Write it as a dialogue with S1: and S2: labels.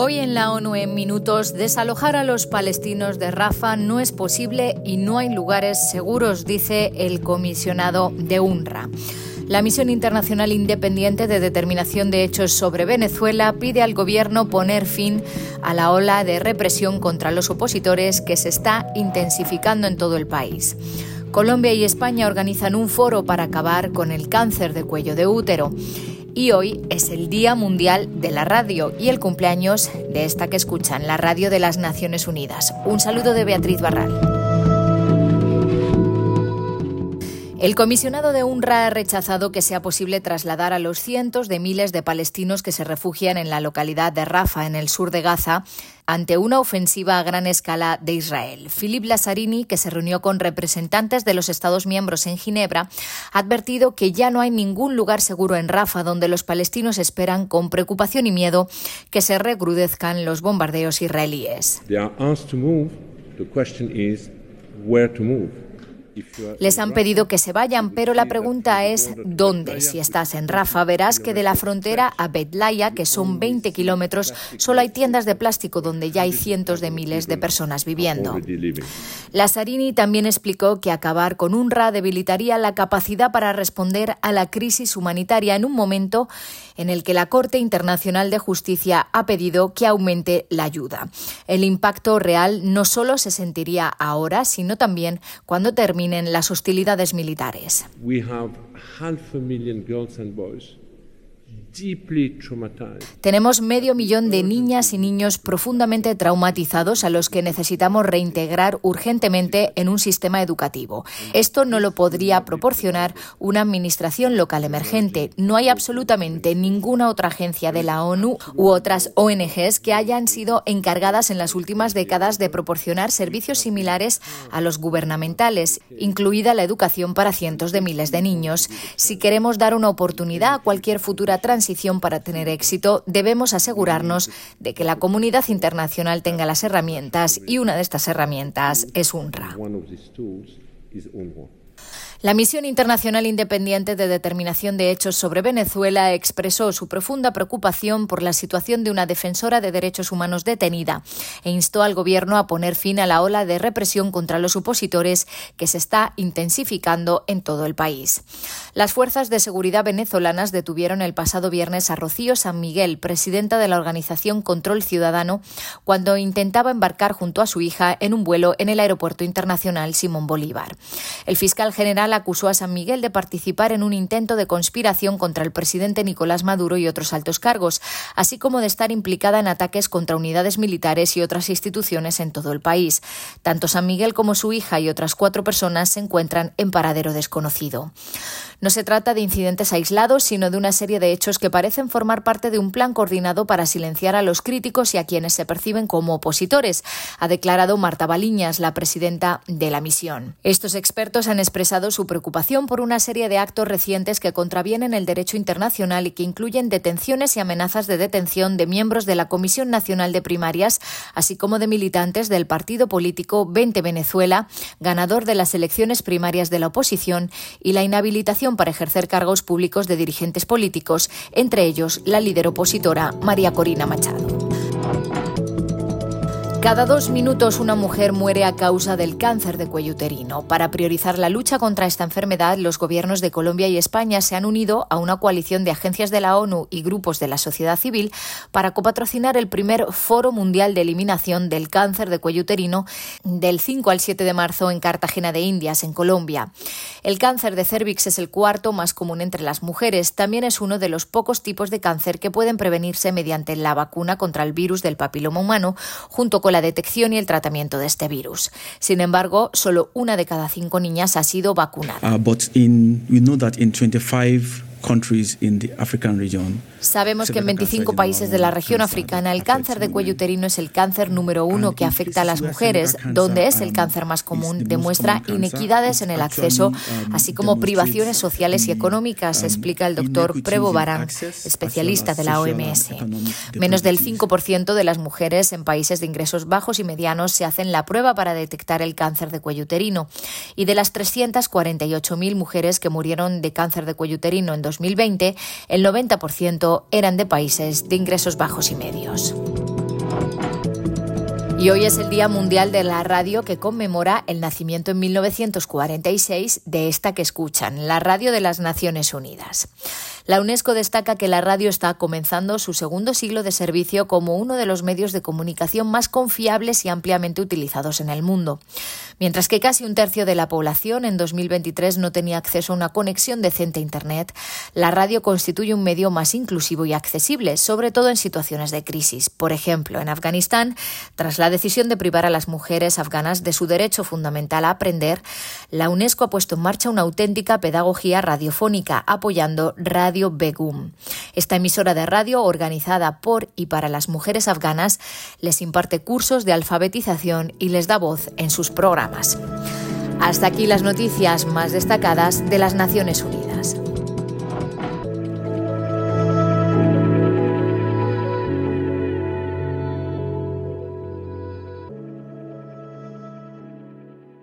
S1: Hoy en la ONU en minutos, desalojar a los palestinos de Rafa no es posible y no hay lugares seguros, dice el comisionado de UNRWA. La Misión Internacional Independiente de Determinación de Hechos sobre Venezuela pide al gobierno poner fin a la ola de represión contra los opositores que se está intensificando en todo el país. Colombia y España organizan un foro para acabar con el cáncer de cuello de útero y hoy es el Día Mundial de la Radio y el cumpleaños de esta que escuchan, la Radio de las Naciones Unidas. Un saludo de Beatriz Barral. El comisionado de UNRWA ha rechazado que sea posible trasladar a los cientos de miles de palestinos que se refugian en la localidad de Rafa, en el sur de Gaza, ante una ofensiva a gran escala de Israel. Philip Lazzarini, que se reunió con representantes de los Estados miembros en Ginebra, ha advertido que ya no hay ningún lugar seguro en Rafa donde los palestinos esperan con preocupación y miedo que se recrudezcan los bombardeos israelíes. Les han pedido que se vayan, pero la pregunta es ¿dónde? Si estás en Rafa, verás que de la frontera a Betlaya, que son 20 kilómetros, solo hay tiendas de plástico donde ya hay cientos de miles de personas viviendo. Lazzarini también explicó que acabar con UNRWA debilitaría la capacidad para responder a la crisis humanitaria en un momento en el que la Corte Internacional de Justicia ha pedido que aumente la ayuda. El impacto real no solo se sentiría ahora, sino también cuando terminen las hostilidades militares. Tenemos medio millón de niñas y niños profundamente traumatizados a los que necesitamos reintegrar urgentemente en un sistema educativo. Esto no lo podría proporcionar una administración local emergente. No hay absolutamente ninguna otra agencia de la ONU u otras ONGs que hayan sido encargadas en las últimas décadas de proporcionar servicios similares a los gubernamentales, incluida la educación para cientos de miles de niños. Si queremos dar una oportunidad a cualquier futura transición, para tener éxito, debemos asegurarnos de que la comunidad internacional tenga las herramientas y una de estas herramientas es UNRWA. La Misión Internacional Independiente de Determinación de Hechos sobre Venezuela expresó su profunda preocupación por la situación de una defensora de derechos humanos detenida e instó al Gobierno a poner fin a la ola de represión contra los opositores que se está intensificando en todo el país. Las fuerzas de seguridad venezolanas detuvieron el pasado viernes a Rocío San Miguel, presidenta de la organización Control Ciudadano, cuando intentaba embarcar junto a su hija en un vuelo en el Aeropuerto Internacional Simón Bolívar. El fiscal general acusó a San Miguel de participar en un intento de conspiración contra el presidente Nicolás Maduro y otros altos cargos, así como de estar implicada en ataques contra unidades militares y otras instituciones en todo el país. Tanto San Miguel como su hija y otras cuatro personas se encuentran en paradero desconocido. No se trata de incidentes aislados, sino de una serie de hechos que parecen formar parte de un plan coordinado para silenciar a los críticos y a quienes se perciben como opositores, ha declarado Marta Baliñas, la presidenta de la misión. Estos expertos han expresado su preocupación por una serie de actos recientes que contravienen el derecho internacional y que incluyen detenciones y amenazas de detención de miembros de la Comisión Nacional de Primarias, así como de militantes del partido político 20 Venezuela, ganador de las elecciones primarias de la oposición, y la inhabilitación para ejercer cargos públicos de dirigentes políticos, entre ellos la líder opositora María Corina Machado. Cada dos minutos una mujer muere a causa del cáncer de cuello uterino. Para priorizar la lucha contra esta enfermedad, los gobiernos de Colombia y España se han unido a una coalición de agencias de la ONU y grupos de la sociedad civil para copatrocinar el primer Foro Mundial de Eliminación del Cáncer de Cuello Uterino del 5 al 7 de marzo en Cartagena de Indias, en Colombia. El cáncer de cervix es el cuarto más común entre las mujeres. También es uno de los pocos tipos de cáncer que pueden prevenirse mediante la vacuna contra el virus del papiloma humano, junto con la detección y el tratamiento de este virus. Sin embargo, solo una de cada cinco niñas ha sido vacunada. Uh, Sabemos que en 25 países de la región africana el cáncer de cuello uterino es el cáncer número uno que afecta a las mujeres, donde es el cáncer más común, demuestra inequidades en el acceso, así como privaciones sociales y económicas, explica el doctor Prevo Barán, especialista de la OMS. Menos del 5% de las mujeres en países de ingresos bajos y medianos se hacen la prueba para detectar el cáncer de cuello uterino. Y de las 348.000 mujeres que murieron de cáncer de cuello uterino en 2020, el 90% eran de países de ingresos bajos y medios. Y hoy es el Día Mundial de la Radio que conmemora el nacimiento en 1946 de esta que escuchan, la Radio de las Naciones Unidas. La UNESCO destaca que la radio está comenzando su segundo siglo de servicio como uno de los medios de comunicación más confiables y ampliamente utilizados en el mundo. Mientras que casi un tercio de la población en 2023 no tenía acceso a una conexión decente a Internet, la radio constituye un medio más inclusivo y accesible, sobre todo en situaciones de crisis. Por ejemplo, en Afganistán, tras la decisión de privar a las mujeres afganas de su derecho fundamental a aprender, la UNESCO ha puesto en marcha una auténtica pedagogía radiofónica apoyando Begum. Esta emisora de radio, organizada por y para las mujeres afganas, les imparte cursos de alfabetización y les da voz en sus programas. Hasta aquí las noticias más destacadas de las Naciones Unidas.